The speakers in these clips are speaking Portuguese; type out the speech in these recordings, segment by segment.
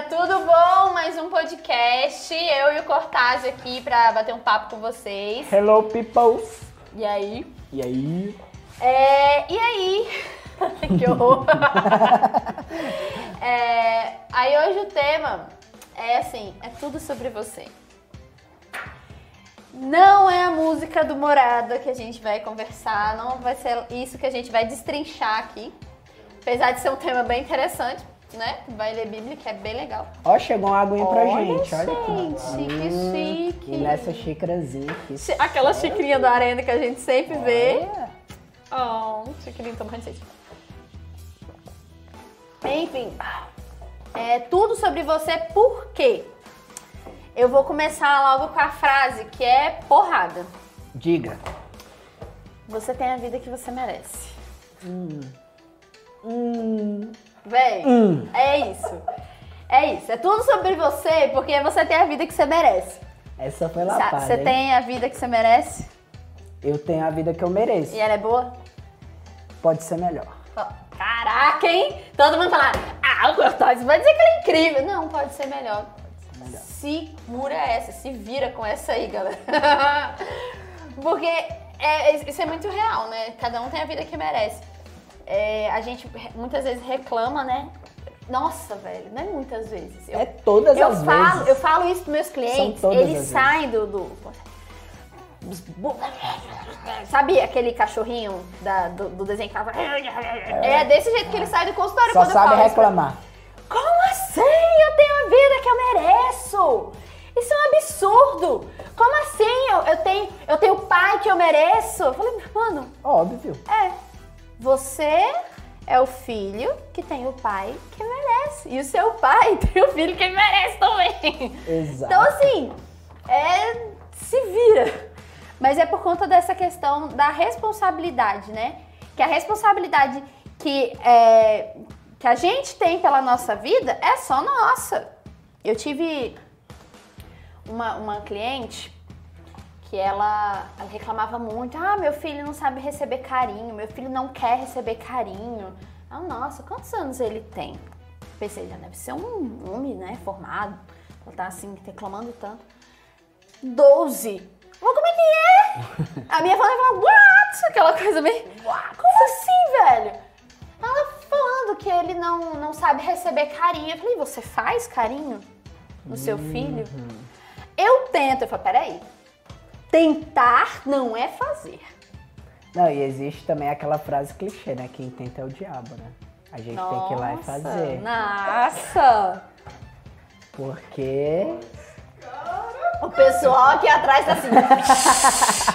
galera, tudo bom? Mais um podcast. Eu e o Cortázio aqui pra bater um papo com vocês. Hello, peoples! E aí? E aí? É, e aí? que horror! é, aí hoje o tema é assim, é tudo sobre você. Não é a música do Morada que a gente vai conversar, não vai ser isso que a gente vai destrinchar aqui. Apesar de ser um tema bem interessante, né? Vai ler Bíblia, que é bem legal. Ó, chegou uma aguinha pra Olha, gente, olha gente, aqui. que Hum, chique. E nessa xícarazinha aqui. Aquela xicrinha do Arena que a gente sempre vê. Olha. Oh, xicrinha tomando sede. Enfim, é tudo sobre você, por quê? Eu vou começar logo com a frase que é porrada. Diga. Você tem a vida que você merece. Hum, Véi, hum. é isso. É isso. É tudo sobre você porque você tem a vida que você merece. Essa foi lapada, Você hein? tem a vida que você merece Eu tenho a vida que eu mereço. e ela é boa? Pode ser melhor. Caraca, hein? Todo mundo fala, ah, o Cortázio vai dizer que ele é incrível. Não, pode ser melhor. melhor. Segura essa, se vira com essa aí, galera. Porque é, isso é muito real, né? Cada um tem a vida que merece. É, a gente muitas vezes reclama, né? Nossa, velho, não é muitas vezes. Eu, É todas eu as falo, vezes. eu falo isso pros meus clientes, eles as vezes. saem do, do- Sabe aquele cachorrinho da- do, do desenho que fala... É desse jeito que ele sai do consultório Só quando eu sabe falo isso pra- reclamar. como assim? Eu tenho a vida que eu mereço. Isso é um absurdo. Como assim? Eu, eu tenho, eu tenho o pai que eu mereço. Eu falei, mano, Óbvio. é. Você é o filho que tem o pai que merece. E o seu pai tem o filho que merece também. Exato. Então, assim, é. Se vira. Mas é por conta dessa questão da responsabilidade, né? Que a responsabilidade que, é, que a gente tem pela nossa vida é só nossa. Eu tive uma, uma cliente que ela, ela reclamava muito: ah, meu filho não sabe receber carinho, meu filho não quer receber carinho. Ah, nossa, quantos anos ele tem? Pensei, já deve ser um homem, né, formado. Ela tá assim, reclamando tanto. 12. Mas como é que é? A minha falava, falava, what? Aquela coisa meio, como assim, velho? Ela falando que ele não, não sabe receber carinho. Eu falei, você faz carinho no seu filho? Eu tento. Eu falei, peraí. Tentar não é fazer. Não, e existe também aquela frase clichê, né? Quem tenta é o diabo, né? A gente tem que ir lá e Nossa, fazer. Nossa! Porque O pessoal aqui atrás tá assim.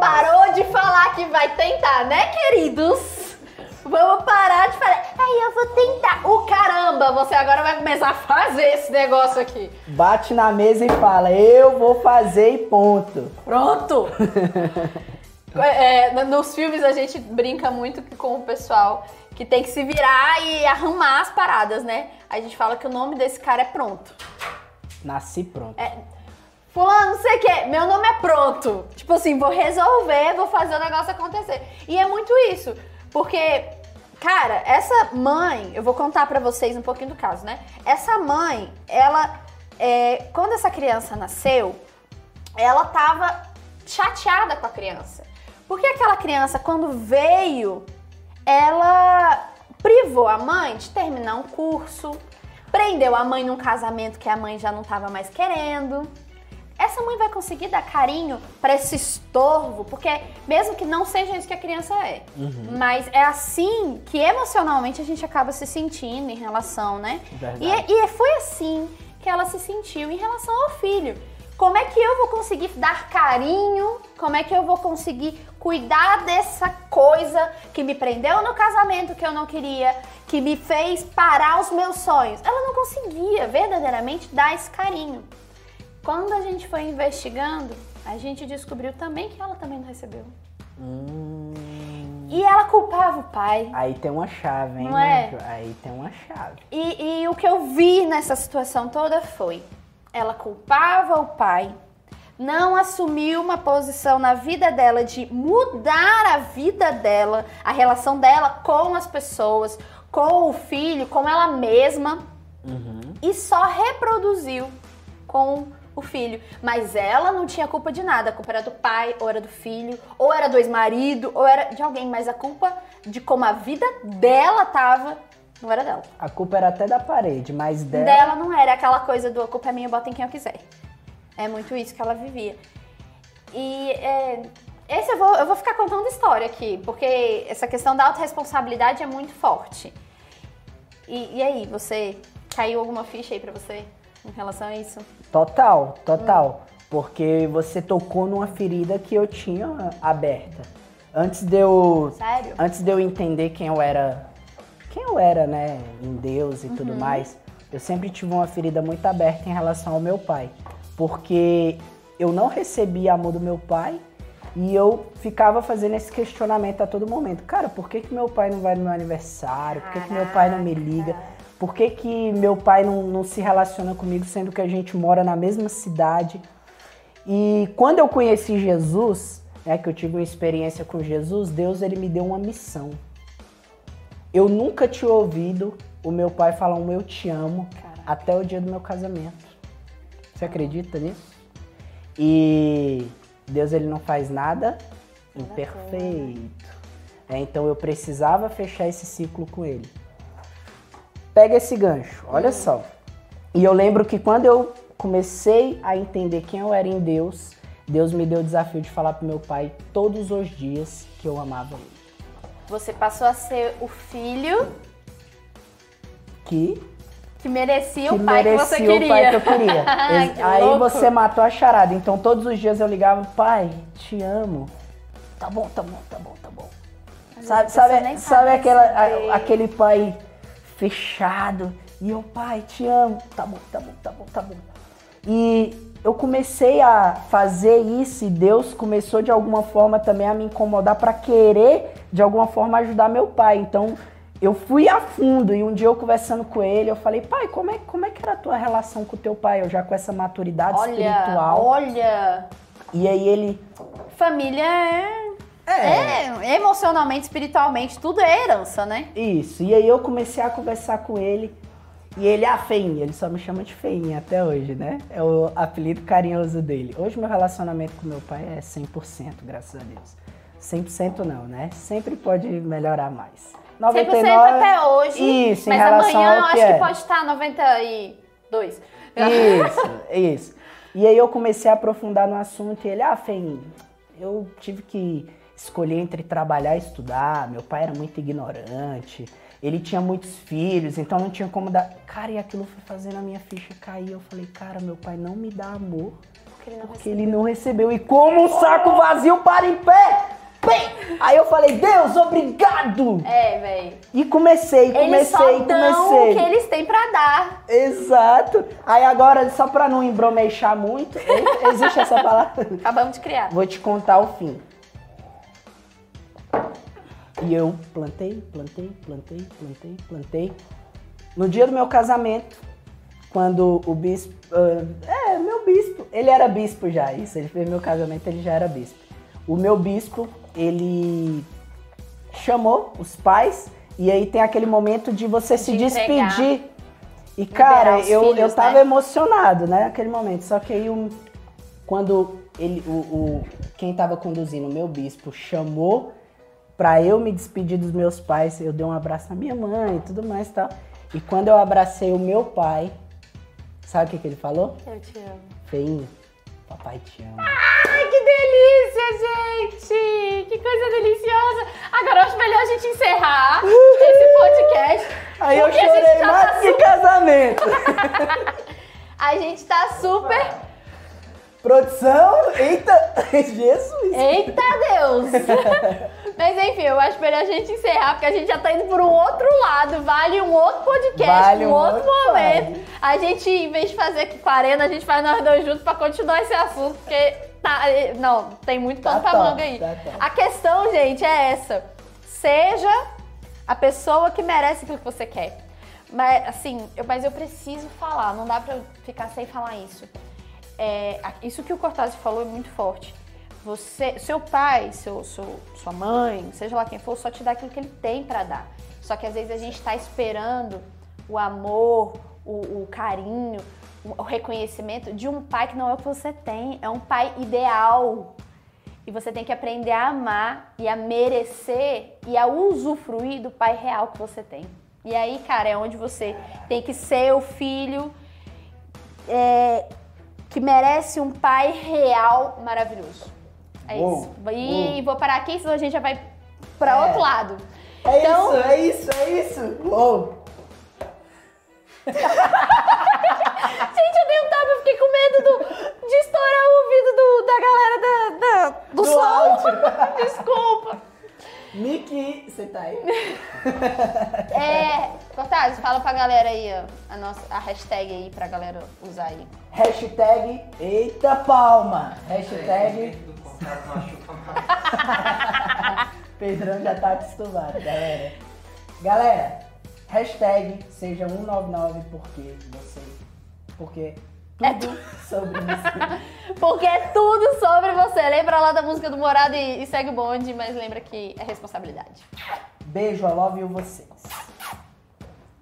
Parou de falar que vai tentar, né, queridos? Vamos parar de falar. Eu vou tentar. O caramba, você agora vai começar a fazer esse negócio aqui. bate na mesa e fala, eu vou fazer e ponto. Pronto! É, nos filmes a gente brinca muito com o pessoal que tem que se virar e arrumar as paradas, né? A gente fala que o nome desse cara é pronto. Nasci pronto. É, fulano, não sei o que, meu nome é pronto. Tipo assim, vou resolver, vou fazer o negócio acontecer. E é muito isso, porque, cara, essa mãe, eu vou contar pra vocês um pouquinho do caso, né? Essa mãe, ela, é, quando essa criança nasceu, ela tava chateada com a criança. Porque aquela criança, quando veio, ela privou a mãe de terminar um curso, prendeu a mãe num casamento que a mãe já não estava mais querendo. Essa mãe vai conseguir dar carinho para esse estorvo, porque mesmo que não seja isso que a criança é, mas é assim que emocionalmente a gente acaba se sentindo em relação, né? E, e foi assim que ela se sentiu em relação ao filho. Como é que eu vou conseguir dar carinho? Como é que eu vou conseguir cuidar dessa coisa que me prendeu no casamento que eu não queria, que me fez parar os meus sonhos? Ela não conseguia verdadeiramente dar esse carinho. Quando a gente foi investigando, a gente descobriu também que ela também não recebeu. Hum, E ela culpava o pai. aí tem uma chave, hein? Não é? Manjo? Aí tem uma chave. E, e o que eu vi nessa situação toda foi: ela culpava o pai, não assumiu uma posição na vida dela de mudar a vida dela, a relação dela com as pessoas, com o filho, com ela mesma. e só reproduziu com o filho. Mas ela não tinha culpa de nada. A culpa era do pai, ou era do filho, ou era do ex-marido, ou era de alguém. Mas a culpa de como a vida dela tava não era dela. A culpa era até da parede, mas dela. Dela não era aquela coisa do a culpa é minha, bota em quem eu quiser. É muito isso que ela vivia. E é, esse eu vou, eu vou ficar contando história aqui, porque essa questão da autorresponsabilidade é muito forte. E, e aí, você caiu alguma ficha aí pra você em relação a isso? Total, total. Hum. Porque você tocou numa ferida que eu tinha aberta. Antes de eu. Sério? Antes de eu entender quem eu era. Quem eu era, né? Em Deus e uhum. tudo mais. Eu sempre tive uma ferida muito aberta em relação ao meu pai. Porque eu não recebia amor do meu pai e eu ficava fazendo esse questionamento a todo momento. Cara, por que, que meu pai não vai no meu aniversário? Por que, que meu pai não me liga? Por que, que meu pai não, não se relaciona comigo, sendo que a gente mora na mesma cidade? E quando eu conheci Jesus, é que eu tive uma experiência com Jesus, Deus ele me deu uma missão. Eu nunca tinha ouvido o meu pai falar um eu te amo Caraca. até o dia do meu casamento. Você acredita nisso? E Deus ele não faz nada imperfeito. É, então eu precisava fechar esse ciclo com ele pega esse gancho, olha só. E eu lembro que quando eu comecei a entender quem eu era em Deus, Deus me deu o desafio de falar pro meu pai todos os dias que eu amava ele. Você passou a ser o filho que que merecia que o pai merecia que você queria. o pai que eu queria. que Aí louco. você matou a charada. Então todos os dias eu ligava, pai, te amo. Tá bom, tá bom, tá bom, tá bom. sabe, sabe, sabe aquela, a, aquele pai fechado. E eu, pai, te amo. Tá bom, tá bom, tá bom, tá bom. E eu comecei a fazer isso e Deus começou de alguma forma também a me incomodar para querer de alguma forma ajudar meu pai. Então eu fui a fundo e um dia eu conversando com ele, eu falei, pai, como é, como é que era a tua relação com o teu pai? Eu já com essa maturidade olha, espiritual. Olha! E aí ele. Família é é. é. emocionalmente, espiritualmente, tudo é herança, né? Isso. E aí eu comecei a conversar com ele. E ele, a ah, Feinha, ele só me chama de Feinha até hoje, né? É o apelido carinhoso dele. Hoje meu relacionamento com meu pai é 100%, graças a Deus. 100% não, né? Sempre pode melhorar mais. 99, 100% até hoje. Isso, mas amanhã eu acho é. que pode estar 92. Isso, isso. E aí eu comecei a aprofundar no assunto e ele, ah, Feinha, eu tive que escolher entre trabalhar e estudar. Meu pai era muito ignorante. Ele tinha muitos filhos, então não tinha como dar. Cara, e aquilo foi fazendo a minha ficha cair. Eu falei, cara, meu pai não me dá amor porque ele não, porque recebeu. Ele não recebeu. E como um saco vazio para em pé! Bem, aí eu falei, Deus, obrigado! É, velho. E comecei, comecei, eles só dão comecei. o que eles têm pra dar. Exato. Aí agora, só pra não embromeixar muito, existe essa palavra? Acabamos de criar. Vou te contar o fim. E eu plantei, plantei, plantei, plantei, plantei. No dia do meu casamento, quando o bispo. Uh, é, meu bispo. Ele era bispo já, isso. Ele fez meu casamento, ele já era bispo. O meu bispo, ele chamou os pais e aí tem aquele momento de você de se entregar, despedir. E, cara, eu, filhos, eu tava né? emocionado, né, naquele momento. Só que aí, um, quando ele, o, o, quem tava conduzindo, o meu bispo, chamou para eu me despedir dos meus pais, eu dei um abraço na minha mãe e tudo mais e tal. E quando eu abracei o meu pai, sabe o que, que ele falou? Eu te amo. Feinho, papai te ama. Ai, que delícia, gente! Que coisa deliciosa! Agora acho melhor a gente encerrar esse podcast. Aí eu chorei mais tá que casamento. a gente tá super Produção, eita, Jesus! Eita Deus! Mas enfim, eu acho melhor a gente encerrar, porque a gente já tá indo por um outro lado. Vale um outro podcast, vale um, outro, outro momento. A gente, em vez de fazer aqui com a Arena, a gente faz nós dois juntos pra continuar esse assunto, porque tá. Não, tem muito pano tá pra manga aí. Tá a questão, gente, é essa. Seja a pessoa que merece aquilo que você quer. Mas, assim, eu, mas eu preciso falar, não dá pra ficar sem falar isso é, isso que o Cortázar falou é muito forte. Você, seu pai, seu, seu, sua mãe, seja lá quem for, só te dá aquilo que ele tem para dar. Só que às vezes a gente está esperando o amor, o, o carinho, o reconhecimento de um pai que não é o que você tem, é um pai ideal. E você tem que aprender a amar e a merecer e a usufruir do pai real que você tem. E aí, cara, é onde você tem que ser o filho é, que merece um pai real maravilhoso. É Uou, isso. E uou. vou parar aqui, senão a gente já vai para É. outro lado. É Então- isso, é isso, é isso. Uou. Gente, eu dei um tapa, eu fiquei com medo do- de estourar o ouvido do- da galera da, da- do, Do som. Desculpa. Miki, você tá aí? É, Cortaz, fala pra galera aí, ó, a, nossa, a hashtag aí pra galera usar aí. Hashtag Eita Palma. Hashtag contato machuca mais. Pedrão já tá acostumado, galera. Galera, hashtag seja 199 porque você. Porque tudo sobre você. Porque é tudo sobre você. Lembra lá da música do Morado e, e segue o bonde, mas lembra que é responsabilidade. Beijo, I love you vocês.